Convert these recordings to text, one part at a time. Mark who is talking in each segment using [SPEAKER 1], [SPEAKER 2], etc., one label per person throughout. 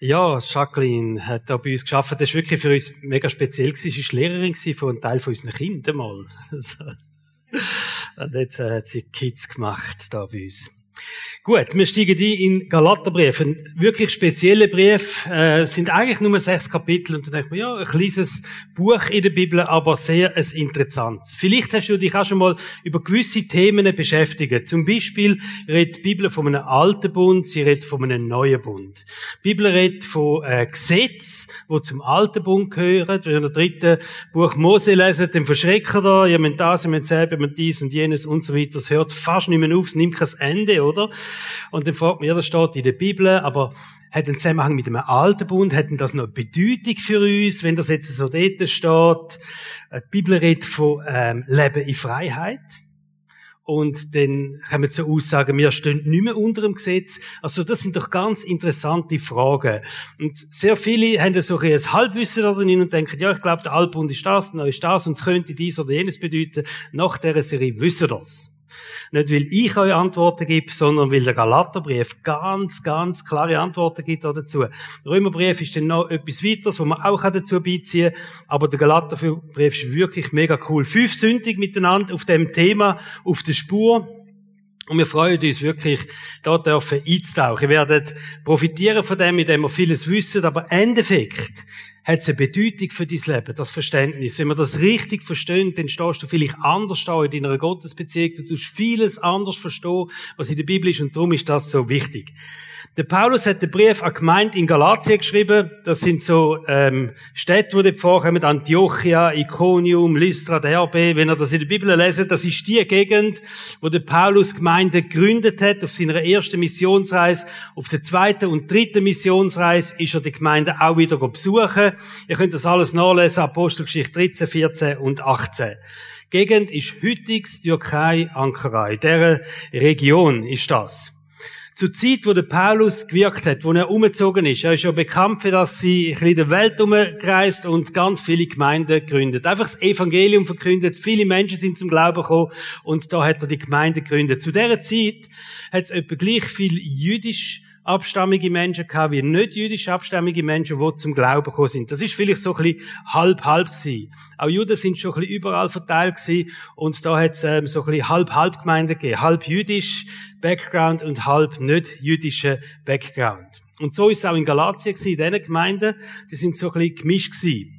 [SPEAKER 1] Ja, Jacqueline hat da bei uns geschafft. Das war wirklich für uns mega speziell. Sie war Lehrerin von einem Teil von unseren Kindern mal. Und jetzt äh, hat sie Kids gemacht da bei uns. Gut, wir steigen ein in Galaterbrief. Ein wirklich spezieller Brief. Äh, sind eigentlich nur sechs Kapitel. Und dann denkt man, ja, ein kleines Buch in der Bibel, aber sehr ein interessantes. Vielleicht hast du dich auch schon mal über gewisse Themen beschäftigt. Zum Beispiel redet die Bibel von einem alten Bund, sie redet von einem neuen Bund. Die Bibel redet von äh, Gesetz, wo zum alten Bund gehören. Wenn ihr das dritte Buch Mose lesen, dann verschrecken da, ihr müsst das, ihr müsst selber, ihr müsst dies und jenes und so weiter. Das hört fast nicht mehr auf, es nimmt kein Ende, oder? Und dann fragt man, ja, das steht in der Bibel, aber hat einen Zusammenhang mit dem alten Bund, hat das noch eine Bedeutung für uns, wenn das jetzt so dort steht? Die Bibel redet von ähm, Leben in Freiheit. Und dann können wir zur Aussage, wir stehen nicht mehr unter dem Gesetz. Also das sind doch ganz interessante Fragen. Und sehr viele haben so ein Halbwissen da drin und denken, ja, ich glaube, der Altbund ist das, der ist das und es könnte dies oder jenes bedeuten. Nach dieser Serie wissen das. Nicht, weil ich euch Antworten gebe, sondern weil der Galaterbrief ganz, ganz klare Antworten gibt dazu. Der Römerbrief ist dann noch etwas weiteres, wo man auch dazu beiziehen kann. Aber der Galaterbrief ist wirklich mega cool. Fünf Sündig miteinander auf dem Thema, auf der Spur. Und wir freuen uns wirklich, da dürfen einzutauchen. Ihr werdet profitieren von dem, indem wir vieles wissen, aber Endeffekt hat es eine Bedeutung für dein Leben, das Verständnis. Wenn wir das richtig verstehen, dann stehst du vielleicht anders da in deiner Gottesbeziehung. Du tust vieles anders verstehen, was in der Bibel ist, und darum ist das so wichtig. Der Paulus hat den Brief an Gemeinde in Galatien geschrieben. Das sind so ähm, Städte, wo dort vorkommen, Antiochia, Iconium, Lystra, Derbe. Wenn ihr das in der Bibel lesen, das ist die Gegend, wo der Paulus Gemeinde gegründet hat auf seiner ersten Missionsreise. Auf der zweiten und dritten Missionsreise ist er die Gemeinde auch wieder besuchen. Ihr könnt das alles nachlesen, Apostelgeschichte 13, 14 und 18. Die Gegend ist heutiges Türkei, Ankara. In dieser Region ist das. Zur Zeit, wo der Paulus gewirkt hat, wo er umgezogen ist, er ist ja bekannt für, dass sie ein in der Welt umgereist und ganz viele Gemeinden gegründet. Einfach das Evangelium verkündet, viele Menschen sind zum Glauben gekommen und da hat er die Gemeinde gegründet. Zu dieser Zeit hat es etwa gleich viel jüdisch abstammige Menschen gehabt, wie nicht jüdisch abstammige Menschen, die zum Glauben gekommen sind. Das ist vielleicht so ein bisschen halb-halb gewesen. Auch Juden sind schon ein bisschen überall verteilt gewesen und da hat es ähm, so ein bisschen halb-halb Gemeinden gegeben. Halb jüdisch Background und halb nicht jüdischer Background. Und so ist es auch in Galatien gewesen, in diesen Gemeinden, die sind so ein bisschen gemischt gewesen.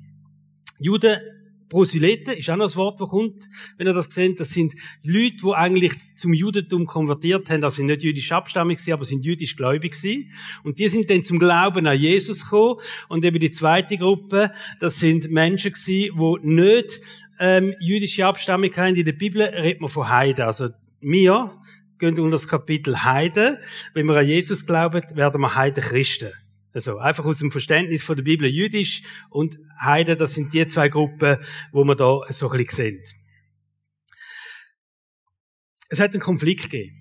[SPEAKER 1] Juden Proselyten ist auch noch ein Wort, das kommt, wenn ihr das seht. Das sind Leute, die eigentlich zum Judentum konvertiert haben, also nicht jüdisch abstammig waren, aber sind jüdisch gläubig waren. Und die sind dann zum Glauben an Jesus gekommen. Und eben die zweite Gruppe, das sind Menschen gewesen, die nicht ähm, jüdische Abstammung haben. In der Bibel redet man von Heiden. Also wir gehen unter das Kapitel Heiden. Wenn wir an Jesus glauben, werden wir Heiden Christen. Also einfach aus dem Verständnis von der Bibel jüdisch und Heiden, das sind die zwei Gruppen, wo wir da so ein bisschen sehen. Es hat einen Konflikt gegeben.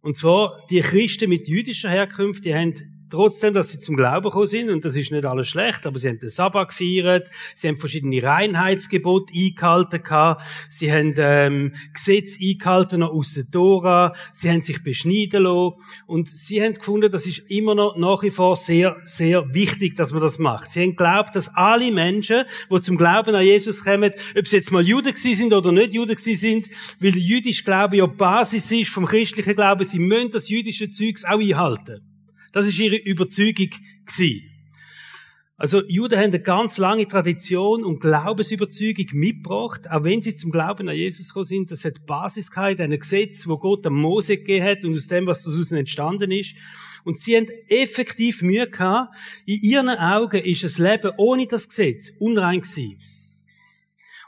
[SPEAKER 1] Und zwar, die Christen mit jüdischer Herkunft, die haben trotzdem, dass sie zum Glauben gekommen sind, und das ist nicht alles schlecht, aber sie haben den Sabbat gefeiert, sie haben verschiedene Reinheitsgebote eingehalten gehabt, sie haben ähm, Gesetze eingehalten noch aus der Tora, sie haben sich beschneiden lassen, und sie haben gefunden, das ist immer noch nach wie vor sehr, sehr wichtig, dass man das macht. Sie haben geglaubt, dass alle Menschen, die zum Glauben an Jesus kommen, ob sie jetzt mal Juden gewesen sind oder nicht Juden gewesen sind, weil der jüdische Glaube ja Basis ist vom christlichen Glauben, sie müssen das jüdische Zeugs auch einhalten. Das ist ihre Überzeugung gewesen. Also Juden haben eine ganz lange Tradition und Glaubensüberzeugung mitgebracht, auch wenn sie zum Glauben an Jesus gekommen sind. Das hat Basis gehabt, ein Gesetz, wo Gott am Mose gegeben hat und aus dem, was daraus entstanden ist. Und sie haben effektiv Mühe gehabt. In ihren Augen ist das Leben ohne das Gesetz unrein gewesen.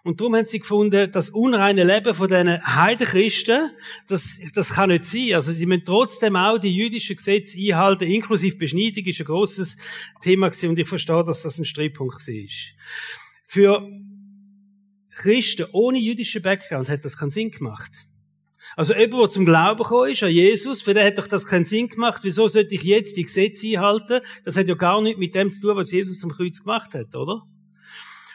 [SPEAKER 1] Und darum haben sie gefunden, das unreine Leben von diesen Heidenchristen, das, das kann nicht sein. Also sie müssen trotzdem auch die jüdischen Gesetze einhalten, inklusive Beschneidung ist ein grosses Thema gewesen und ich verstehe, dass das ein Streitpunkt war. Für Christen ohne jüdischen Background hat das keinen Sinn gemacht. Also jemand, der zum Glauben gekommen ist, an Jesus, für den hat doch das keinen Sinn gemacht. Wieso sollte ich jetzt die Gesetze einhalten? Das hat ja gar nichts mit dem zu tun, was Jesus am Kreuz gemacht hat, oder?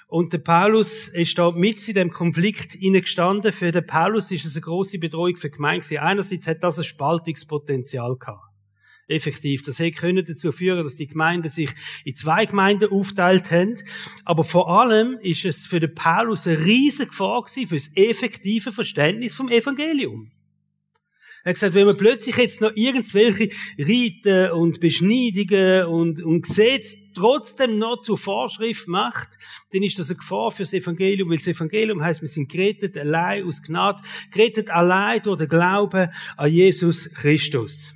[SPEAKER 1] Und der Paulus ist da mit in dem Konflikt gestanden. Für den Paulus ist es eine große Bedrohung für die Gemeinde. Einerseits hat das ein Spaltungspotenzial gehabt. Effektiv. Das hätte dazu führen, dass die Gemeinden sich in zwei Gemeinden aufteilt haben. Aber vor allem ist es für den Paulus eine riesige Gefahr für das effektive Verständnis vom Evangelium. Er hat gesagt, wenn man plötzlich jetzt noch irgendwelche Riten und Beschneidungen und, und Gesetze trotzdem noch zur Vorschrift macht, dann ist das eine Gefahr fürs Evangelium, weil das Evangelium heißt, wir sind gerettet allein aus Gnade, gerettet allein durch den Glauben an Jesus Christus.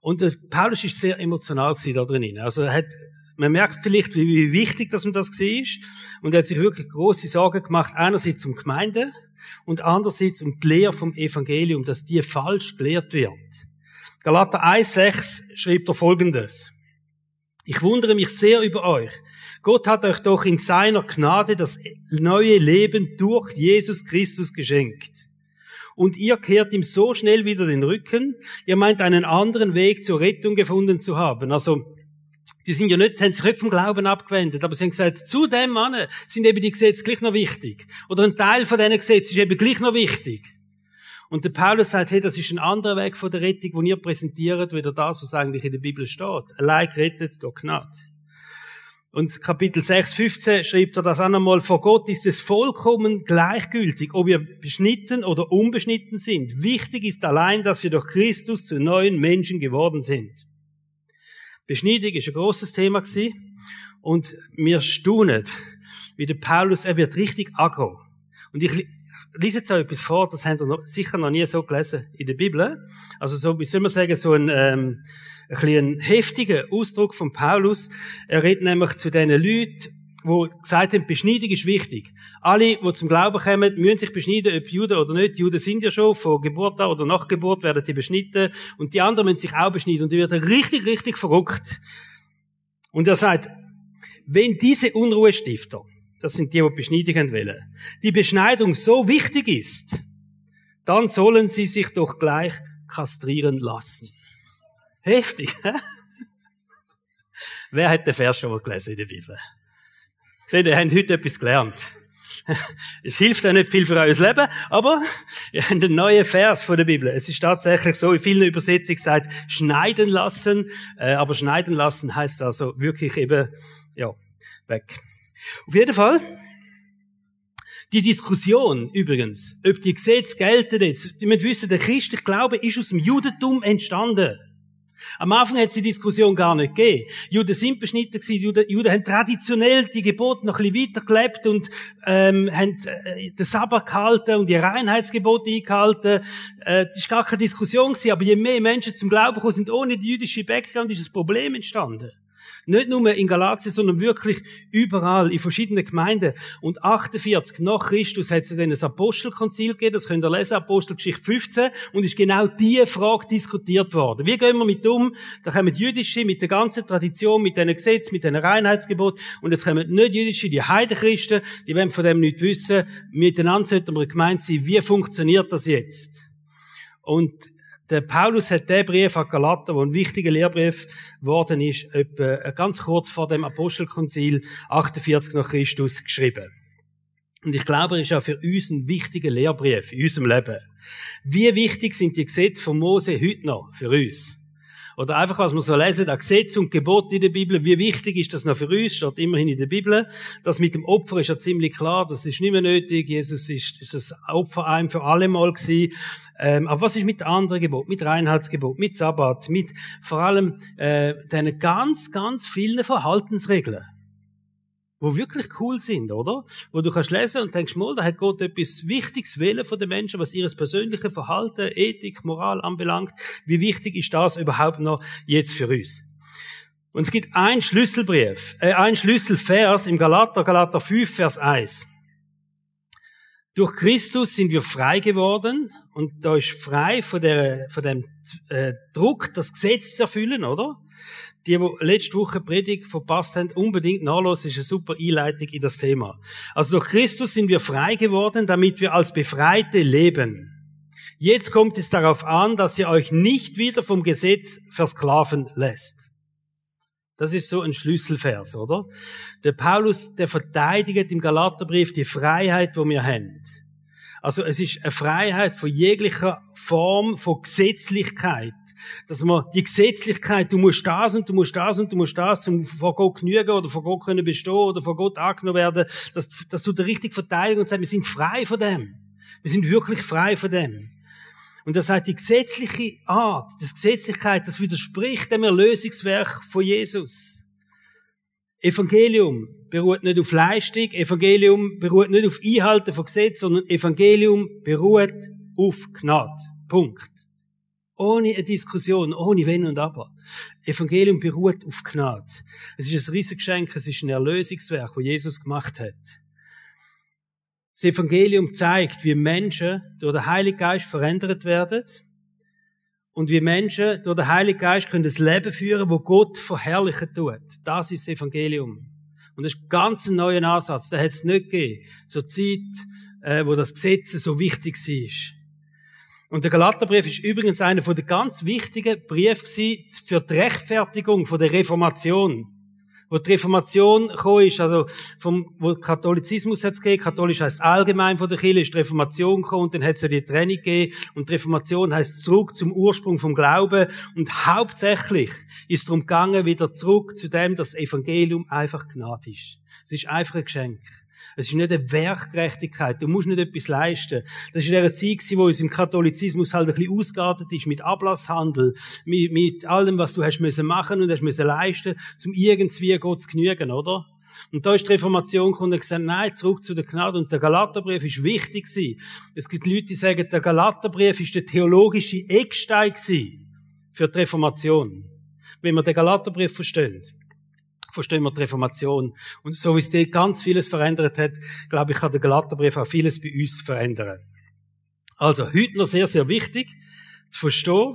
[SPEAKER 1] Und der Paulus ist sehr emotional da drin. Also er hat, man merkt vielleicht, wie, wichtig dass man das war. Und er hat sich wirklich große Sorgen gemacht, einerseits um Gemeinde und andererseits um die Lehre vom Evangelium, dass die falsch gelehrt wird. Galater 1,6 schreibt er folgendes. Ich wundere mich sehr über euch. Gott hat euch doch in seiner Gnade das neue Leben durch Jesus Christus geschenkt und ihr kehrt ihm so schnell wieder den Rücken. Ihr meint einen anderen Weg zur Rettung gefunden zu haben. Also, die sind ja nicht, haben sich nicht vom Glauben abgewendet, aber sie haben gesagt, zu dem Mann sind eben die Gesetze gleich noch wichtig. Oder ein Teil von diesen Gesetzen ist eben gleich noch wichtig. Und der Paulus sagt, hey, das ist ein anderer Weg von der Rettung, den ihr präsentiert, wieder das, was eigentlich in der Bibel steht. Allein gerettet durch Gnade. Und Kapitel 6, 15 schreibt er das auch nochmal, vor Gott ist es vollkommen gleichgültig, ob wir beschnitten oder unbeschnitten sind. Wichtig ist allein, dass wir durch Christus zu neuen Menschen geworden sind. Beschneidung ist ein großes Thema gewesen. Und wir staunen, wie der Paulus, er wird richtig aggro. Und ich lese jetzt auch etwas vor, das haben wir sicher noch nie so gelesen in der Bibel. Also so, wie soll man sagen, so ein, ähm, ein bisschen heftiger Ausdruck von Paulus. Er redet nämlich zu diesen Leuten, wo gesagt haben, Beschneidung ist wichtig. Alle, die zum Glauben kommen, müssen sich beschneiden, ob Juden oder nicht. Die Juden sind ja schon, von Geburt an oder nach Geburt werden die beschnitten. Und die anderen müssen sich auch beschneiden. Und die werden richtig, richtig verrückt. Und er sagt, wenn diese Unruhestifter, das sind die, die Beschneidung wollen, die Beschneidung so wichtig ist, dann sollen sie sich doch gleich kastrieren lassen. Heftig, hä? Wer hat den Vers schon mal gelesen in der Bibel? Seht ihr, habt heute etwas gelernt. Es hilft auch nicht viel für euer Leben, aber ihr habt einen neuen Vers von der Bibel. Es ist tatsächlich so, in vielen Übersetzungen gesagt, schneiden lassen, äh, aber schneiden lassen heißt also wirklich eben, ja, weg. Auf jeden Fall, die Diskussion übrigens, ob die Gesetze gelten jetzt, müssen wissen, der christliche Glaube ist aus dem Judentum entstanden. Am Anfang hat es die Diskussion gar nicht gegeben. Juden sind beschnitten gewesen, Juden, Juden haben traditionell die Gebote noch ein bisschen weitergelebt und ähm, haben äh, den Sabbat gehalten und die Reinheitsgebote eingehalten. Äh, das ist gar keine Diskussion gewesen, aber je mehr Menschen zum Glauben gekommen sind ohne die jüdische Background, ist das Problem entstanden. Nicht nur in Galatien, sondern wirklich überall, in verschiedenen Gemeinden. Und 48 nach Christus hat es dann ein Apostelkonzil gegeben, das könnt ihr lesen, Apostelgeschichte 15, und ist genau diese Frage diskutiert worden. Wie gehen wir mit um? Da kommen Jüdische mit der ganzen Tradition, mit diesen Gesetzen, mit diesen Reinheitsgeboten, und jetzt kommen nicht Jüdische, die Heidenchristen, die wollen von dem nicht wissen. Miteinander sollten wir gemeint sein, wie funktioniert das jetzt? Und der Paulus hat den Brief an Galater, der ein wichtiger Lehrbrief geworden ist, etwa äh, ganz kurz vor dem Apostelkonzil 48 nach Christus geschrieben. Und ich glaube, er ist auch für uns ein wichtiger Lehrbrief in unserem Leben. Wie wichtig sind die Gesetze von Mose heute noch für uns? Oder einfach, was wir so lesen, das Gesetz und Gebot in der Bibel, wie wichtig ist das noch für uns, steht immerhin in der Bibel. Das mit dem Opfer ist ja ziemlich klar, das ist nicht mehr nötig. Jesus ist, ist das Opfer ein für alle Mal gewesen. Ähm, aber was ist mit anderen Gebot, mit Reinheitsgebot, mit Sabbat, mit vor allem äh, deinen ganz, ganz vielen Verhaltensregeln? Wo wirklich cool sind, oder? Wo du kannst lesen und denkst, mal, da hat Gott etwas Wichtiges wählen von den Menschen, was ihres persönlichen Verhalten, Ethik, Moral anbelangt. Wie wichtig ist das überhaupt noch jetzt für uns? Und es gibt ein Schlüsselbrief, äh, ein Schlüsselvers im Galater, Galater 5, Vers 1. Durch Christus sind wir frei geworden und da ist frei von, der, von dem äh, Druck, das Gesetz zu erfüllen, oder? Die, die letzte Woche Predigt verpasst haben, unbedingt nachlesen, ist eine super Einleitung in das Thema. Also durch Christus sind wir frei geworden, damit wir als Befreite leben. Jetzt kommt es darauf an, dass ihr euch nicht wieder vom Gesetz versklaven lässt. Das ist so ein Schlüsselvers, oder? Der Paulus, der verteidigt im Galaterbrief die Freiheit, wo wir haben. Also es ist eine Freiheit von jeglicher Form von Gesetzlichkeit. Dass man die Gesetzlichkeit, du musst das und du musst das und du musst das, um vor Gott genügen oder vor Gott können bestehen oder vor Gott angenommen werden, dass, dass du der richtig verteidigen und sagst, wir sind frei von dem. Wir sind wirklich frei von dem. Und das heißt, die gesetzliche Art, die Gesetzlichkeit, das widerspricht dem Erlösungswerk von Jesus. Evangelium beruht nicht auf Leistung, Evangelium beruht nicht auf Einhalten von Gesetz, sondern Evangelium beruht auf Gnade. Punkt. Ohne eine Diskussion, ohne Wenn und Aber. Evangelium beruht auf Gnade. Es ist ein Riesengeschenk, es ist ein Erlösungswerk, das Jesus gemacht hat. Das Evangelium zeigt, wie Menschen durch den Heiligen Geist verändert werden und wie Menschen durch den Heiligen Geist können das Leben führen, wo Gott verherrlichen tut. Das ist das Evangelium. Und das ist ganz ein neuer Ansatz. Den hat es nicht gegeben. Zur Zeit, äh, wo das Gesetz so wichtig war. Und der Galaterbrief ist übrigens einer von den ganz wichtigen Briefen für die Rechtfertigung der Reformation wo die Reformation gekommen ist, also vom, wo Katholizismus hat's gegeben, katholisch heißt allgemein von der Kirche, ist die Reformation gekommen und dann hat es ja die Trennung gegeben und die Reformation heißt zurück zum Ursprung vom Glauben und hauptsächlich ist darum gegangen, wieder zurück zu dem, dass das Evangelium einfach Gnade ist. Es ist einfach ein Geschenk. Es ist nicht eine Werkgerechtigkeit. Du musst nicht etwas leisten. Das ist in der Zeit, wo es im Katholizismus halt ein bisschen ausgeartet ist, mit Ablasshandel, mit, mit allem, was du hast müssen machen und hast müssen leisten, zum irgendwie Gott zu genügen, oder? Und da ist die Reformation gekommen und gesagt, nein, zurück zu der Gnade. Und der Galaterbrief ist wichtig gewesen. Es gibt Leute, die sagen, der Galaterbrief ist der theologische Eckstein gewesen für die Reformation. Wenn man den Galaterbrief versteht verstehen wir die Reformation. Und so wie es dort ganz vieles verändert hat, glaube ich, kann der Galaterbrief auch vieles bei uns verändern. Also, heute noch sehr, sehr wichtig zu verstehen,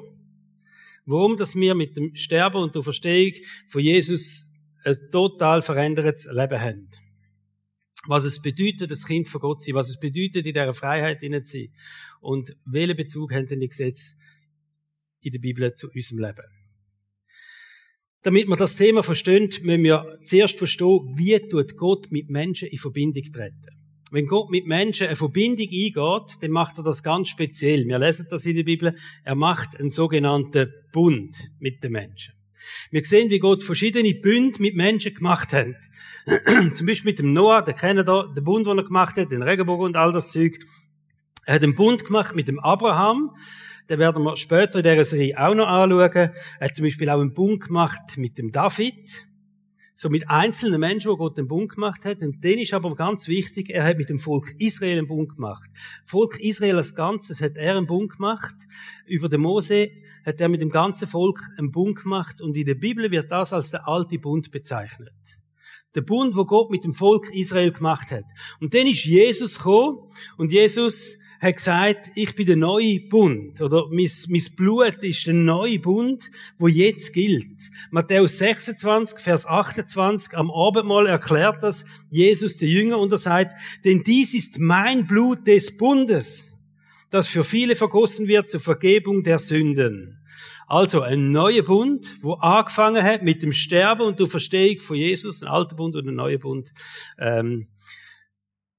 [SPEAKER 1] warum dass wir mit dem Sterben und der Verstehung von Jesus ein total verändertes Leben haben. Was es bedeutet, das Kind von Gott zu sein, was es bedeutet, in dieser Freiheit zu sein. Und welchen Bezug haben denn die Gesetze in der Bibel zu unserem Leben? Damit wir das Thema verstehen, müssen wir zuerst verstehen, wie tut Gott mit Menschen in Verbindung treten. Wenn Gott mit Menschen eine Verbindung eingeht, dann macht er das ganz speziell. Wir lesen das in der Bibel. Er macht einen sogenannten Bund mit den Menschen. Wir sehen, wie Gott verschiedene Bünde mit Menschen gemacht hat. Zum Beispiel mit dem Noah, der kennt da, den Bund, den er gemacht hat, den Regenbogen und all das Zeug. Er hat einen Bund gemacht mit dem Abraham. Den werden wir später in dieser Serie auch noch anschauen. Er hat zum Beispiel auch einen Bund gemacht mit dem David. So mit einzelnen Menschen, wo Gott den Bund gemacht hat. Und den ist aber ganz wichtig, er hat mit dem Volk Israel einen Bund gemacht. Volk Israel als Ganzes hat er einen Bund gemacht. Über den Mose hat er mit dem ganzen Volk einen Bund gemacht. Und in der Bibel wird das als der alte Bund bezeichnet. Der Bund, wo Gott mit dem Volk Israel gemacht hat. Und dann ist Jesus gekommen. Und Jesus hat gesagt, ich bin der neue Bund, oder mein, mein Blut ist der neue Bund, wo jetzt gilt. Matthäus 26, Vers 28, am Abendmahl erklärt das Jesus, der Jünger, und er sagt, denn dies ist mein Blut des Bundes, das für viele vergossen wird zur Vergebung der Sünden. Also ein neuer Bund, wo angefangen hat mit dem Sterben und der Verstehung von Jesus, ein alter Bund und ein neuer Bund. Ähm,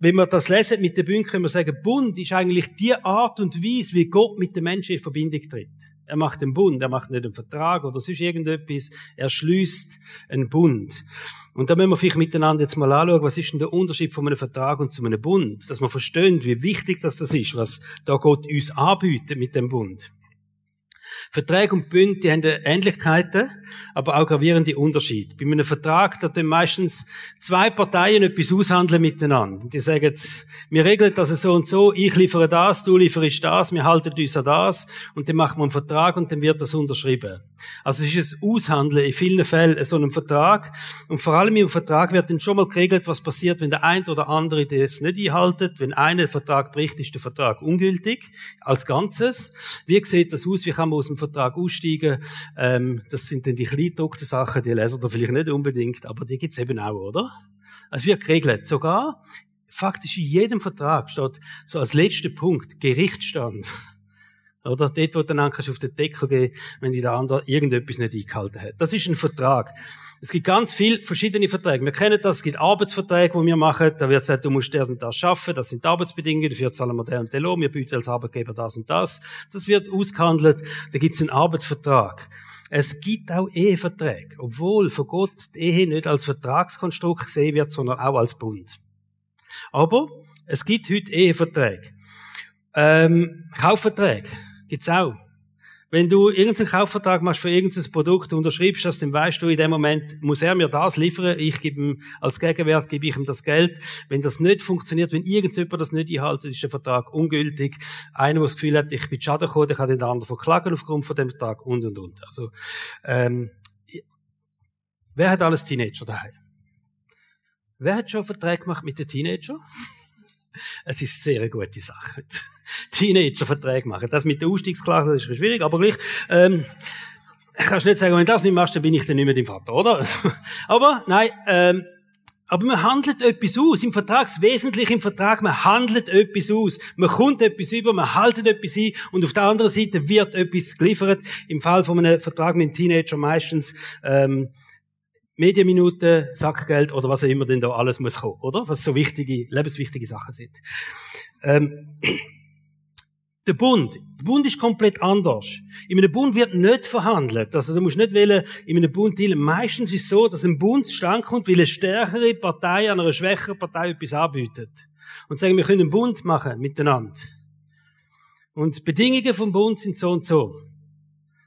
[SPEAKER 1] wenn wir das lesen mit den Bünden, können wir sagen, Bund ist eigentlich die Art und Weise, wie Gott mit den Menschen in Verbindung tritt. Er macht einen Bund, er macht nicht einen Vertrag oder sonst irgendetwas, er schließt einen Bund. Und da müssen wir vielleicht miteinander jetzt mal anschauen, was ist denn der Unterschied von einem Vertrag und zu einem Bund? Dass wir verstehen, wie wichtig das, das ist, was da Gott uns anbietet mit dem Bund. Verträge und Bünde, haben Ähnlichkeiten, aber auch gravierende Unterschiede. Bei einem Vertrag, da tun meistens zwei Parteien etwas aushandeln miteinander. Die sagen, wir regeln das so und so, ich liefere das, du lieferst das, wir halten uns an das, und dann machen wir einen Vertrag und dann wird das unterschrieben. Also es ist ein Aushandeln in vielen Fällen so einem Vertrag. Und vor allem im Vertrag wird dann schon mal geregelt, was passiert, wenn der eine oder andere das nicht einhaltet. Wenn einer den Vertrag bricht, ist der Vertrag ungültig, als Ganzes. Wie sieht das aus? Wie kann man aus dem Vertrag aussteigen. Ähm, das sind dann die kleingedruckten Sachen, die lesen da vielleicht nicht unbedingt, aber die gibt's eben auch, oder? Also wird geregelt. Sogar, faktisch in jedem Vertrag steht so als letzter Punkt Gerichtsstand. Oder? Dort, wo du dann kannst auf den Deckel gehen, wenn die der andere irgendetwas nicht eingehalten hat. Das ist ein Vertrag. Es gibt ganz viele verschiedene Verträge. Wir kennen das, es gibt Arbeitsverträge, die wir machen. Da wird gesagt, du musst das und das schaffen, das sind die Arbeitsbedingungen, dafür zahlen wir den und den Lohn, wir bieten als Arbeitgeber das und das. Das wird ausgehandelt. Da gibt es einen Arbeitsvertrag. Es gibt auch Eheverträge, obwohl von Gott die Ehe nicht als Vertragskonstrukt gesehen wird, sondern auch als Bund. Aber es gibt heute Eheverträge. Ähm, Kaufverträge gibt's auch. Wenn du irgendeinen Kaufvertrag machst für irgendein Produkt, unterschreibst das, dann weißt du, in dem Moment muss er mir das liefern, ich gebe ihm, als Gegenwert gebe ich ihm das Geld. Wenn das nicht funktioniert, wenn irgendjemand das nicht einhält, ist der Vertrag ungültig. Einer, der das Gefühl hat, ich bin Schaden gekommen, kann den anderen verklagen aufgrund von dem Vertrag und, und, und. Also, ähm, wer hat alles Teenager daheim? Wer hat schon Verträge gemacht mit den Teenagern? Es ist eine sehr gute Sache. Teenager-Verträge machen. Das mit der Ausstiegsklasse ist schwierig, aber gleich, ähm, kannst nicht sagen, wenn du das nicht machst, dann bin ich dann nicht mehr dein Vater, oder? aber, nein, ähm, aber man handelt etwas aus. Im Vertrag, das Wesentliche im Vertrag, man handelt etwas aus. Man kommt etwas über, man haltet etwas ein und auf der anderen Seite wird etwas geliefert. Im Fall von einem Vertrag mit einem Teenager meistens, ähm, Medienminuten, Sackgeld oder was auch immer denn da alles muss kommen, oder? Was so wichtige, lebenswichtige Sachen sind. Ähm, der Bund. Der Bund ist komplett anders. In einem Bund wird nicht verhandelt. Also du musst nicht wählen, in einem Bund dealen. Meistens ist es so, dass ein Bund stand kommt, weil eine stärkere Partei einer schwächeren Partei etwas anbietet. Und sagen, wir können einen Bund machen miteinander. Und die Bedingungen vom Bund sind so und so.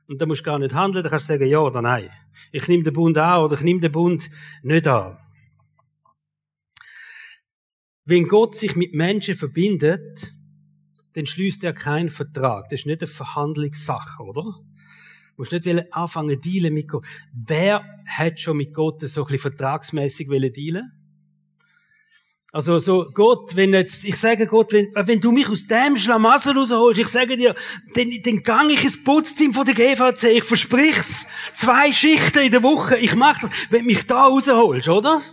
[SPEAKER 1] Und da musst du gar nicht handeln, da kannst du sagen ja oder nein. Ich nehme den Bund an oder ich nehme den Bund nicht an. Wenn Gott sich mit Menschen verbindet, dann schließt er keinen Vertrag. Das ist nicht eine Verhandlungssache, oder? Du musst nicht anfangen dealen mit Gott. Wer hat schon mit Gott so ein bisschen vertragsmässig dealen? Also so, Gott, wenn jetzt, ich sage Gott, wenn, wenn du mich aus dem Schlamassel rausholst, ich sage dir, dann, dann gang ich ins Putzteam von der GVC, ich versprich's. Zwei Schichten in der Woche, ich mach das, wenn du mich da rausholst, oder?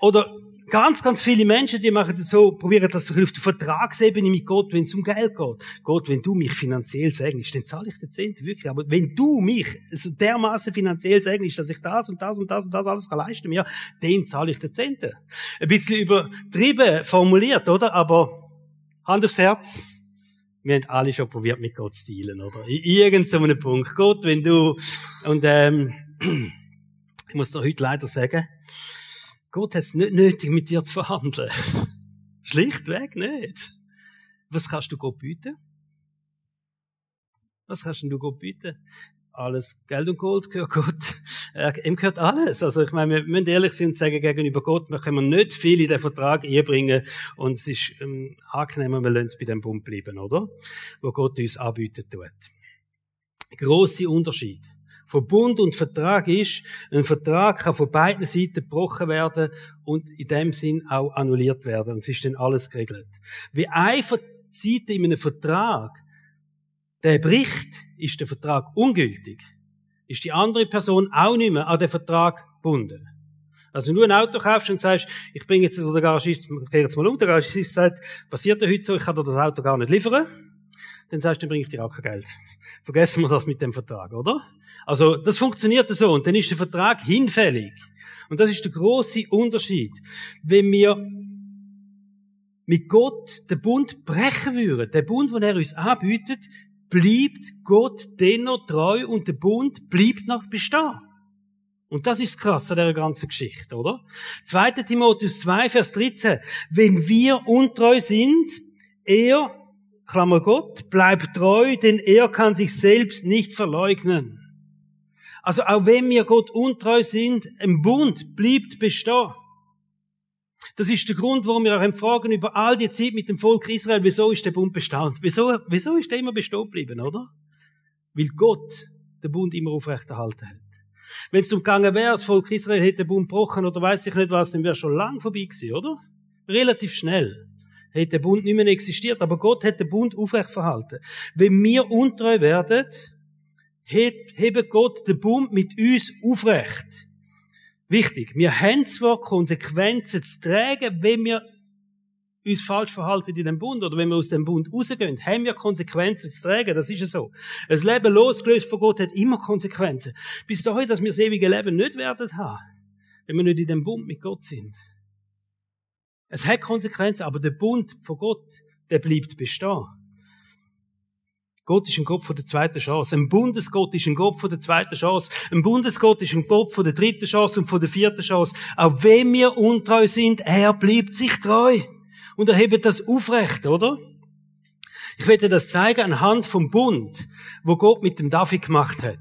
[SPEAKER 1] Oder, Ganz, ganz viele Menschen, die machen das so, probieren das so auf der Vertragsebene mit Gott, wenn es um Geld geht. Gott, wenn du mich finanziell segnest, dann zahle ich den Zehnten, wirklich. Aber wenn du mich so dermaßen finanziell segnest, dass ich das und das und das und das alles kann leisten mir, dann zahle ich den Zehnten. Ein bisschen übertrieben formuliert, oder? Aber Hand aufs Herz. Wir haben alle schon probiert, mit Gott zu dealen, oder? In irgendeinem Punkt. Gott, wenn du, und, ähm, ich muss dir heute leider sagen, Gott hat es nicht nötig, mit dir zu verhandeln. Schlichtweg nicht. Was kannst du Gott bieten? Was kannst du Gott bieten? Alles Geld und Gold gehört Gott. Äh, ihm gehört alles. Also ich meine, wir müssen ehrlich sein und sagen gegenüber Gott, wir können nicht viel in den Vertrag einbringen und es ist ähm, angenehmer, wir lassen es bei dem Punkt bleiben, oder? Wo Gott uns anbieten tut. Große Unterschied von Bund und Vertrag ist, ein Vertrag kann von beiden Seiten gebrochen werden und in dem Sinn auch annulliert werden. Und es ist dann alles geregelt. Wie eine Seite in einem Vertrag der bricht, ist der Vertrag ungültig. Ist die andere Person auch nicht mehr an den Vertrag gebunden. Also wenn du ein Auto kaufst und sagst, ich bringe jetzt, oder der Garagist, ich jetzt mal um, der Garagist sagt, passiert ja heute so, ich kann dir das Auto gar nicht liefern dann sagst du, dann bringe ich dir auch kein Geld. Vergessen wir das mit dem Vertrag, oder? Also, das funktioniert so. Und dann ist der Vertrag hinfällig. Und das ist der große Unterschied. Wenn wir mit Gott den Bund brechen würden, der Bund, den er uns anbietet, bleibt Gott dennoch treu und der Bund bleibt noch bestehen. Und das ist krass an dieser ganzen Geschichte, oder? 2. Timotheus 2, Vers 13. Wenn wir untreu sind, er Klammer Gott, bleibt treu, denn er kann sich selbst nicht verleugnen. Also auch wenn wir Gott untreu sind, im Bund bleibt bestehen. Das ist der Grund, warum wir auch fragen über all die Zeit mit dem Volk Israel, wieso ist der Bund bestanden? Wieso, wieso ist der immer bestehen geblieben, oder? Weil Gott den Bund immer aufrechterhalten hat. Wenn es umgegangen wäre, das Volk Israel hätte den Bund gebrochen oder weiß ich nicht was, dann wäre schon lang vorbei gewesen, oder? Relativ schnell hätte der Bund nicht mehr existiert, aber Gott hat den Bund aufrecht verhalten. Wenn wir untreu werden, hebt Gott den Bund mit uns aufrecht. Wichtig, wir haben zwar Konsequenzen zu tragen, wenn wir uns falsch verhalten in dem Bund oder wenn wir aus dem Bund rausgehen, haben wir Konsequenzen zu tragen. Das ist ja so. Ein Leben losgelöst von Gott hat immer Konsequenzen. Bis dahin, dass wir das ewige Leben nicht werden haben, wenn wir nicht in dem Bund mit Gott sind. Es hat Konsequenzen, aber der Bund von Gott, der bleibt bestehen. Gott ist ein Gott von der zweiten Chance. Ein Bundesgott ist ein Gott von der zweiten Chance. Ein Bundesgott ist ein Gott von der dritten Chance und von der vierten Chance. Auch wenn wir untreu sind, er bleibt sich treu. Und er hebt das aufrecht, oder? Ich werde das zeigen anhand vom Bund, wo Gott mit dem David gemacht hat.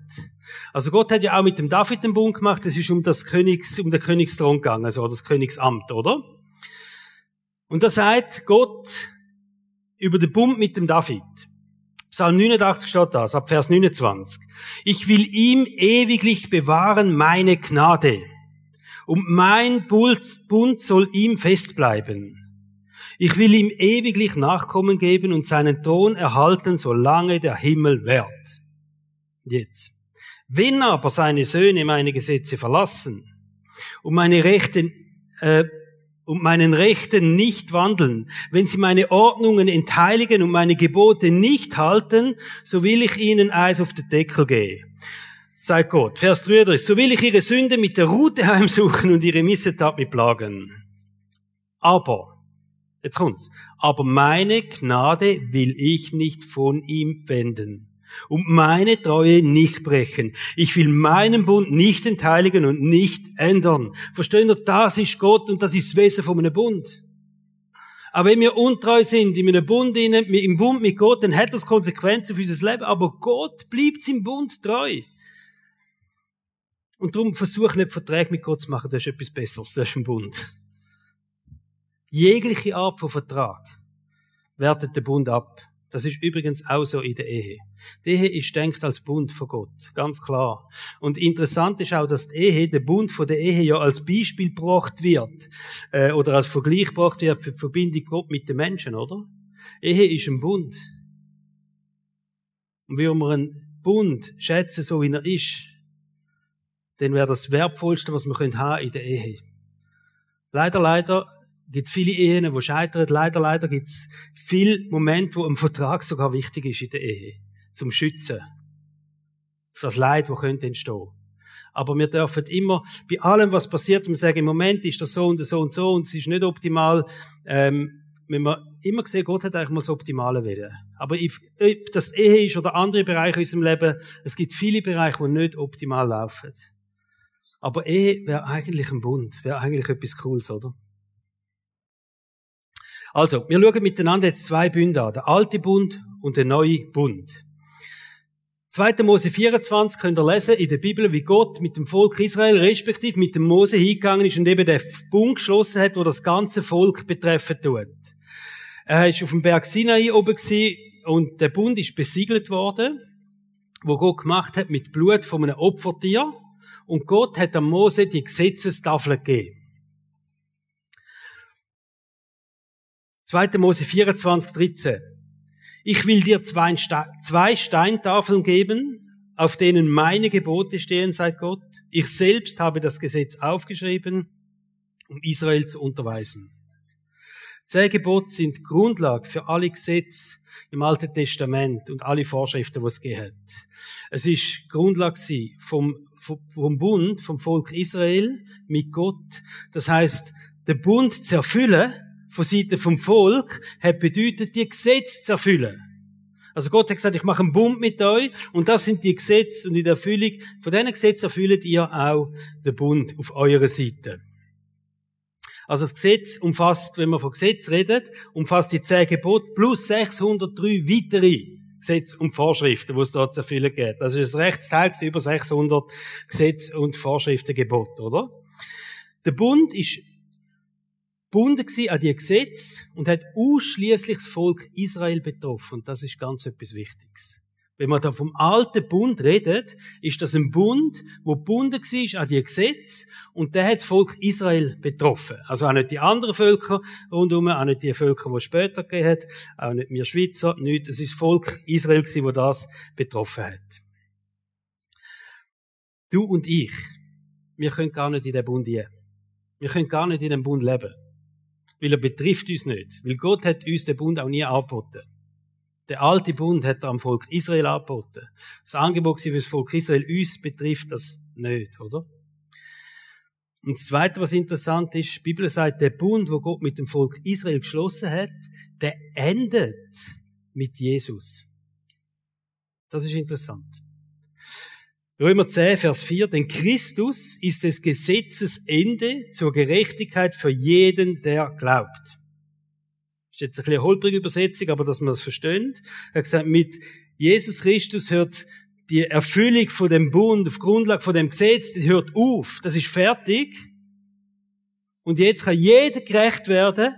[SPEAKER 1] Also Gott hat ja auch mit dem David den Bund gemacht. Es ist um das Königs, um den Königsthron gegangen, also das Königsamt, oder? Und da sagt Gott über den Bund mit dem David. Psalm 89 steht das, ab Vers 29. Ich will ihm ewiglich bewahren meine Gnade. Und mein Bund soll ihm festbleiben. Ich will ihm ewiglich Nachkommen geben und seinen Thron erhalten, solange der Himmel währt. Jetzt. Wenn aber seine Söhne meine Gesetze verlassen und meine Rechte äh, und meinen Rechten nicht wandeln, wenn sie meine Ordnungen entheiligen und meine Gebote nicht halten, so will ich ihnen Eis auf den Deckel gehen. Sagt Gott, Vers 33, so will ich ihre Sünde mit der Rute heimsuchen und ihre Missetat mit Plagen. Aber, jetzt kommt's, aber meine Gnade will ich nicht von ihm wenden und meine Treue nicht brechen. Ich will meinen Bund nicht entheiligen und nicht ändern. Verstehen ihr, das ist Gott und das ist das Wesen von einem Bund. Aber wenn wir untreu sind in einem Bund, im Bund mit Gott, dann hat das Konsequenzen für unser Leben. Aber Gott bleibt im Bund treu. Und darum versuch nicht Verträge mit Gott zu machen, das ist etwas Besseres, das ist ein Bund. Jegliche Art von Vertrag wertet der Bund ab. Das ist übrigens auch so in der Ehe. Die Ehe ist denkt als Bund von Gott, ganz klar. Und interessant ist auch, dass die Ehe, der Bund von der Ehe ja als Beispiel gebracht wird äh, oder als Vergleich gebracht wird für die Verbindung Gott mit den Menschen, oder? Ehe ist ein Bund. Und wenn wir einen Bund schätzen, so wie er ist, dann wäre das Wertvollste, was wir haben in der Ehe. Leider, leider gibt es viele Ehen, die scheitern. Leider, leider gibt es viele Momente, wo ein Vertrag sogar wichtig ist in der Ehe. Zum Schützen. Für das Leid, das könnte entstehen. Aber wir dürfen immer, bei allem, was passiert, wir sagen, im Moment ist das so und so und so und es ist nicht optimal, ähm, wenn wir immer sehen, Gott hat eigentlich mal das Optimale willen. Aber ob das Ehe ist oder andere Bereiche in unserem Leben, es gibt viele Bereiche, die nicht optimal laufen. Aber Ehe wäre eigentlich ein Bund, wäre eigentlich etwas Cooles, oder? Also, wir schauen miteinander jetzt zwei Bünde an. Der alte Bund und der neue Bund. 2. Mose 24 könnt ihr lesen in der Bibel, wie Gott mit dem Volk Israel, respektive mit dem Mose hingegangen ist und eben den Bund geschlossen hat, wo das ganze Volk betreffen tut. Er ist auf dem Berg Sinai oben und der Bund ist besiegelt worden, wo Gott gemacht hat mit Blut von einem Opfertier. Und Gott hat am Mose die Gesetzestafel gegeben. 2. Mose 24, 13. Ich will dir zwei, zwei Steintafeln geben, auf denen meine Gebote stehen, sagt Gott. Ich selbst habe das Gesetz aufgeschrieben, um Israel zu unterweisen. Zehn Gebote sind Grundlage für alle Gesetze im Alten Testament und alle Vorschriften, die es gegeben hat. Es ist Grundlage vom, vom Bund, vom Volk Israel mit Gott. Das heißt, der Bund zu erfüllen, von Seiten vom Volk hat bedeutet, die Gesetze zu erfüllen. Also Gott hat gesagt, ich mache einen Bund mit euch und das sind die Gesetze und in der Erfüllung von diesen Gesetzen erfüllt ihr auch den Bund auf eurer Seite. Also das Gesetz umfasst, wenn man von Gesetz redet, umfasst die zehn Gebote plus 603 weitere Gesetze und Vorschriften, die es dort zu erfüllen geht. Also ein Rechtsteil über 600 Gesetze und Vorschriften Gebote, oder? Der Bund ist gebunden an die Gesetze und hat ausschließlich das Volk Israel betroffen. Und das ist ganz etwas Wichtiges. Wenn man da vom alten Bund redet, ist das ein Bund, wo gebunden war an die Gesetze und der hat das Volk Israel betroffen. Also auch nicht die anderen Völker rundherum, auch nicht die Völker, die es später gegeben hat, auch nicht wir Schweizer, nicht. Es ist das Volk Israel wo das betroffen hat. Du und ich, wir können gar nicht in den Bund gehen. Wir können gar nicht in den Bund leben. Weil er betrifft uns nicht. Weil Gott hat uns den Bund auch nie angeboten. Der alte Bund hat am Volk Israel angeboten. Das Angebot für das Volk Israel uns betrifft das nicht, oder? Und das Zweite, was interessant ist, die Bibel sagt, der Bund, wo Gott mit dem Volk Israel geschlossen hat, der endet mit Jesus. Das ist interessant. Römer 10, Vers 4, denn Christus ist des Gesetzes Ende zur Gerechtigkeit für jeden, der glaubt. Ist jetzt ein bisschen holprige Übersetzung, aber dass man das versteht. Er hat gesagt, mit Jesus Christus hört die Erfüllung von dem Bund auf Grundlage von dem Gesetz, die hört auf. Das ist fertig. Und jetzt kann jeder gerecht werden,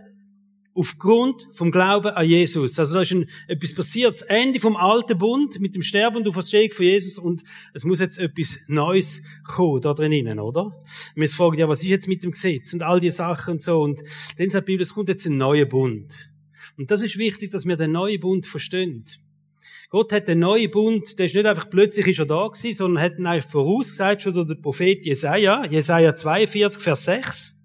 [SPEAKER 1] aufgrund vom Glauben an Jesus. Also da ist ein, etwas passiert, das Ende vom alten Bund mit dem Sterben und Auferstehung von Jesus und es muss jetzt etwas Neues kommen da drinnen, oder? Und wir fragen, ja, was ist jetzt mit dem Gesetz und all die Sachen und so und dann sagt die Bibel, es kommt jetzt ein neuer Bund. Und das ist wichtig, dass wir den neuen Bund verstehen. Gott hat den neuen Bund, der ist nicht einfach plötzlich schon da gewesen, sondern hat ihn eigentlich vorausgesagt, schon durch den Prophet Jesaja, Jesaja 42, Vers 6.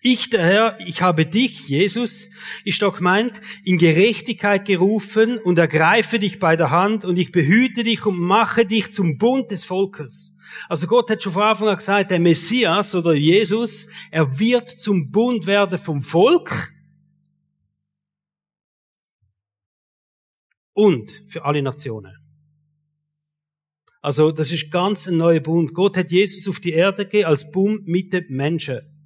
[SPEAKER 1] Ich, der Herr, ich habe dich, Jesus, ist doch gemeint, in Gerechtigkeit gerufen und ergreife dich bei der Hand und ich behüte dich und mache dich zum Bund des Volkes. Also Gott hat schon von Anfang an gesagt, der Messias oder Jesus, er wird zum Bund werden vom Volk und für alle Nationen. Also das ist ganz ein neuer Bund. Gott hat Jesus auf die Erde gegeben als Bund mit den Menschen.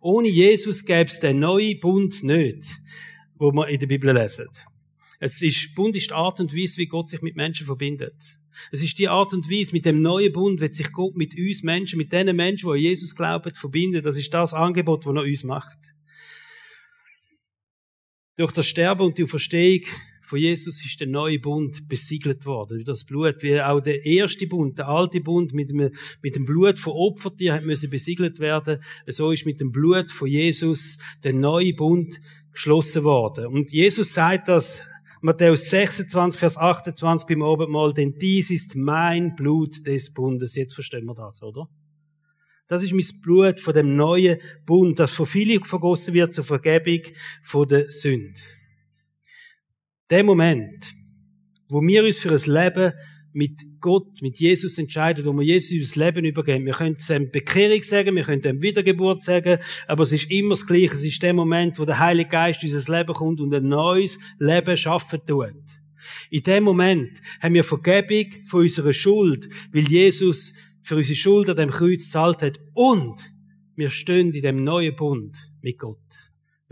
[SPEAKER 1] Ohne Jesus gäbe es den neuen Bund nicht, wo wir in der Bibel lesen. Es ist, Bund ist die Art und Weise, wie Gott sich mit Menschen verbindet. Es ist die Art und Weise, mit dem neuen Bund wird sich Gott mit uns Menschen, mit den Menschen, die an Jesus glauben, verbinden. Das ist das Angebot, das er uns macht. Durch das Sterben und die Auferstehung von Jesus ist der neue Bund besiegelt worden. Das Blut, wie auch der erste Bund, der alte Bund mit dem, mit dem Blut von Opfertieren müssen besiegelt werden. So ist mit dem Blut von Jesus der neue Bund geschlossen worden. Und Jesus sagt das, Matthäus 26, Vers 28 beim Abendmahl, denn dies ist mein Blut des Bundes. Jetzt verstehen wir das, oder? Das ist mein Blut von dem neuen Bund, das von vielen vergossen wird zur Vergebung von der Sünde der Moment, wo wir uns für ein Leben mit Gott, mit Jesus entscheiden, wo wir Jesus unser Leben übergeben. Wir können dem Bekehrung sagen, wir können dem Wiedergeburt sagen, aber es ist immer das Gleiche. Es ist der Moment, wo der Heilige Geist in unser Leben kommt und ein neues Leben schaffen tut. In dem Moment haben wir Vergebung von unserer Schuld, weil Jesus für unsere Schuld an dem Kreuz zahlt hat und wir stehen in dem neuen Bund mit Gott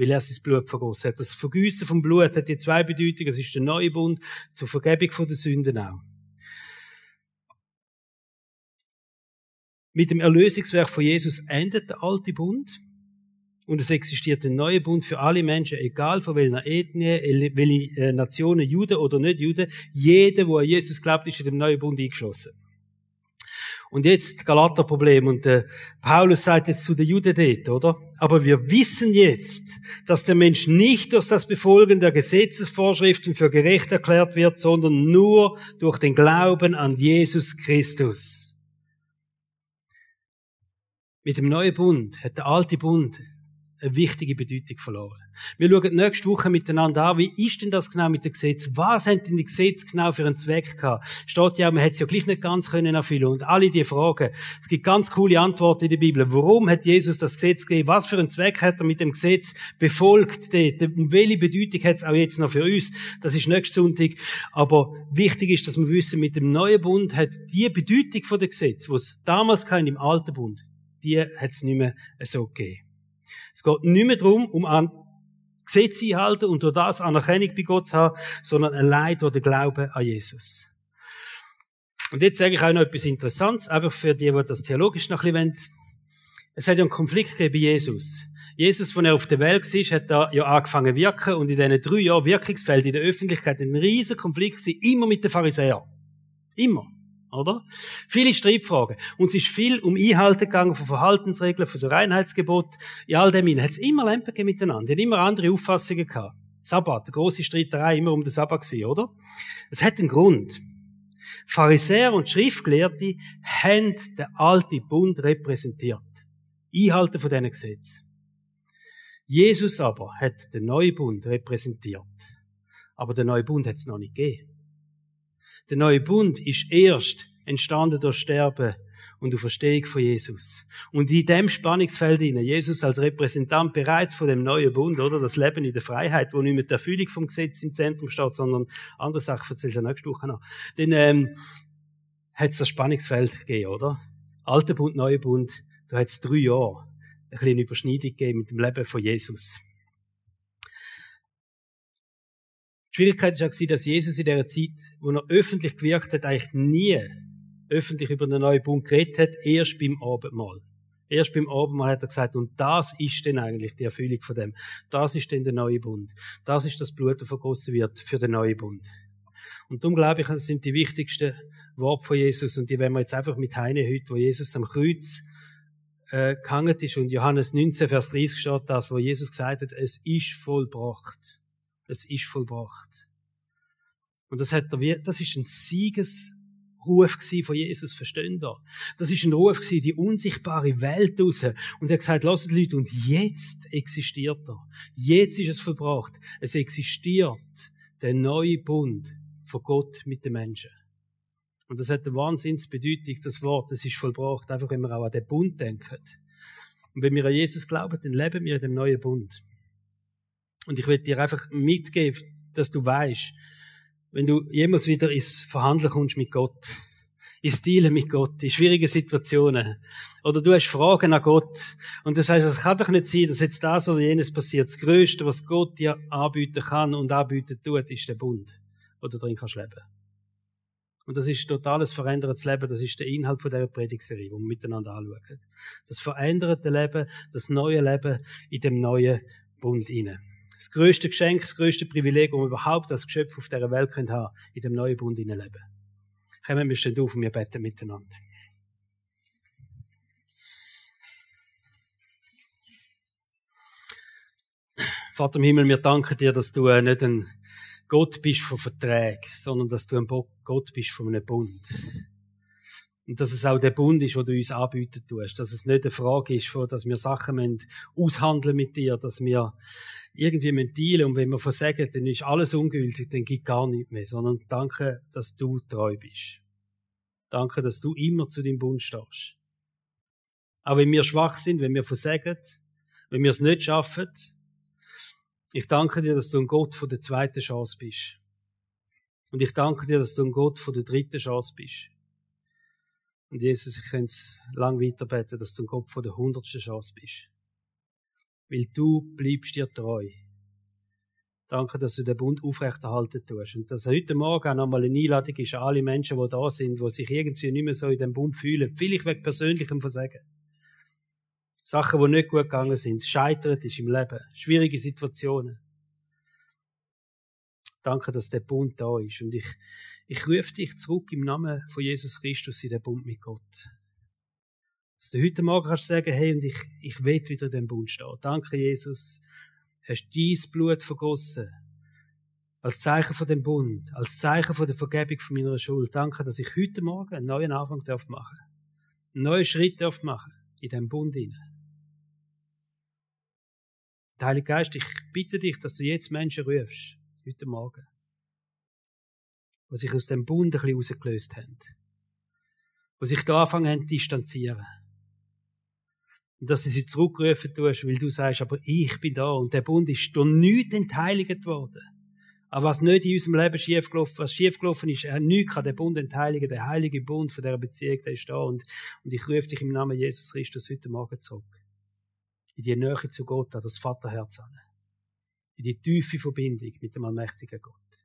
[SPEAKER 1] weil er sein Blut vergossen hat. Das Vergüssen vom Blut hat die zwei Bedeutungen. Es ist der neue Bund zur Vergebung der Sünden auch. Mit dem Erlösungswerk von Jesus endet der alte Bund und es existiert ein neuer Bund für alle Menschen, egal von welcher Ethnie, welche äh, Nationen, Juden oder nicht Juden. Jeder, der an Jesus glaubt, ist in dem neuen Bund eingeschlossen. Und jetzt Galaterproblem und äh, Paulus sagt jetzt zu den Juden dort, oder? Aber wir wissen jetzt, dass der Mensch nicht durch das Befolgen der Gesetzesvorschriften für gerecht erklärt wird, sondern nur durch den Glauben an Jesus Christus. Mit dem neuen Bund hat der alte Bund eine wichtige Bedeutung verloren. Wir schauen nächste Woche miteinander an, wie ist denn das genau mit dem Gesetz? Was haben denn die Gesetze genau für einen Zweck gehabt? Steht ja, man hätte es ja gleich nicht ganz können erfüllen. Und alle die Fragen. Es gibt ganz coole Antworten in der Bibel. Warum hat Jesus das Gesetz gegeben? Was für einen Zweck hat er mit dem Gesetz befolgt? Und welche Bedeutung hat es auch jetzt noch für uns? Das ist nächsten Sonntag. Aber wichtig ist, dass wir wissen, mit dem neuen Bund hat die Bedeutung von dem Gesetz, was damals kein im alten Bund, die hat es nicht mehr so gegeben. Es geht nicht mehr darum, um an Gesetze einhalten und durch das Anerkennung bei Gott zu haben, sondern allein durch den Glauben an Jesus. Und jetzt sage ich auch noch etwas Interessantes, einfach für die, die das theologisch noch ein bisschen wollen. Es hat ja einen Konflikt gegeben bei Jesus. Jesus, als er auf der Welt war, hat da ja angefangen zu wirken und in diesen drei Jahren Wirkungsfeld in der Öffentlichkeit ein riesiger Konflikt war, immer mit den Pharisäern. Immer oder? Viele Streitfragen. Und es ist viel um Einhalten gegangen von Verhaltensregeln, von so Reinheitsgebot. In all dem hat es immer Lampen miteinander. Die haben immer andere Auffassungen gehabt. Sabbat, eine grosse Streiterei immer um den Sabbat gewesen, oder? Es hat einen Grund. Pharisäer und Schriftgelehrte haben den alten Bund repräsentiert. Einhalten von diesen Gesetzen. Jesus aber hat den neuen Bund repräsentiert. Aber der neue Bund hat es noch nicht gegeben. Der neue Bund ist erst entstanden durch Sterben und die Verstehung von Jesus. Und in dem Spannungsfeld hinein, Jesus als Repräsentant bereits von dem neuen Bund, oder? Das Leben in der Freiheit, wo nicht mit der Erfüllung vom Gesetz im Zentrum steht, sondern andere Sachen erzähle ich nächste Woche noch. Dann, ähm, hat es das Spannungsfeld gegeben, oder? Alter Bund, neuer Bund, da hat es drei Jahre ein bisschen Überschneidung gegeben mit dem Leben von Jesus. Die Schwierigkeit war auch, dass Jesus in dieser Zeit, wo er öffentlich gewirkt hat, eigentlich nie öffentlich über den neuen Bund geredet hat, erst beim Abendmahl. Erst beim Abendmahl hat er gesagt, und das ist denn eigentlich die Erfüllung von dem. Das ist denn der neue Bund. Das ist das Blut, das vergossen wird für den neuen Bund. Und darum glaube ich, das sind die wichtigsten Worte von Jesus. Und die werden wir jetzt einfach mit heine heute, wo Jesus am Kreuz äh, gehangen ist. Und Johannes 19, Vers 30 steht das, wo Jesus gesagt hat, es ist vollbracht. Es ist vollbracht. Und das hat er, das ist ein Sieges, Ruf von Jesus, verstehen da. Das ist ein Ruf gewesen, die unsichtbare Welt raus. Und er hat gesagt, lasst Leute, und jetzt existiert er. Jetzt ist es vollbracht. Es existiert der neue Bund von Gott mit den Menschen. Und das hat eine Wahnsinnsbedeutung, das Wort, das ist vollbracht, einfach wenn wir auch an den Bund denken. Und wenn wir an Jesus glauben, dann leben wir in dem neuen Bund. Und ich will dir einfach mitgeben, dass du weißt, wenn du jemals wieder ins Verhandeln kommst mit Gott, ins Dealen mit Gott, in schwierigen Situationen, oder du hast Fragen an Gott, und du sagst, es kann doch nicht sein, dass jetzt das oder jenes passiert. Das Größte, was Gott dir anbieten kann und anbieten tut, ist der Bund, wo du drin kannst leben. Und das ist totales verändertes Leben. Das ist der Inhalt von dieser Predigserie, die wir miteinander anschauen. Das veränderte Leben, das neue Leben in dem neuen Bund hinein das größte Geschenk, das größte Privileg, das wir überhaupt als Geschöpf auf dieser Welt können haben, in dem neuen Bund leben. Kommen wir stehen auf und wir beten miteinander. Vater im Himmel, wir danken dir, dass du äh, nicht ein Gott bist von Verträgen, sondern dass du ein Gott bist von einem Bund. Und dass es auch der Bund ist, den du uns anbieten tust. Dass es nicht eine Frage ist, dass wir Sachen aushandeln mit dir, dass wir irgendwie dealen und wenn wir versagen, dann ist alles ungültig, dann gibt gar nichts mehr, sondern danke, dass du treu bist. Danke, dass du immer zu deinem Bund stehst. Auch wenn wir schwach sind, wenn wir versagen, wenn wir es nicht schaffen, ich danke dir, dass du ein Gott von der zweiten Chance bist. Und ich danke dir, dass du ein Gott von der dritten Chance bist. Und Jesus, ich könnte es lang weiter beten, dass du ein Gott von der hundertsten Chance bist weil du bleibst dir treu. Danke, dass du den Bund aufrechterhalten tust. Und dass heute Morgen auch nochmal eine Einladung ist an alle Menschen, die da sind, die sich irgendwie nicht mehr so in dem Bund fühlen. Vielleicht wegen persönlichem Versagen. Sachen, die nicht gut gegangen sind. Scheitert ist im Leben. Schwierige Situationen. Danke, dass der Bund da ist. Und ich, ich rufe dich zurück im Namen von Jesus Christus in den Bund mit Gott. Dass du heute Morgen kannst sagen, hey, und ich, ich will wieder in dem Bund stehen. Danke, Jesus. Hast dein Blut vergossen. Als Zeichen von dem Bund. Als Zeichen von der Vergebung von meiner Schuld. Danke, dass ich heute Morgen einen neuen Anfang darf machen. Einen neuen Schritt darf machen. In dem Bund hinein. Heilige Geist, ich bitte dich, dass du jetzt Menschen rufst. Heute Morgen. Die sich aus dem Bund ein bisschen rausgelöst haben. Die sich da anfangen zu distanzieren. Und dass du sie zurückrufen tust, weil du sagst, aber ich bin da und der Bund ist durch nichts entheiligt worden. Aber was nicht in unserem Leben schiefgelaufen, was schiefgelaufen ist, er nichts kann der Bund entheiligen, der heilige Bund von dieser Beziehung, der ist da. Und, und ich rufe dich im Namen Jesus Christus heute Morgen zurück. In die Nähe zu Gott, an das Vaterherz an. In die tiefe Verbindung mit dem allmächtigen Gott.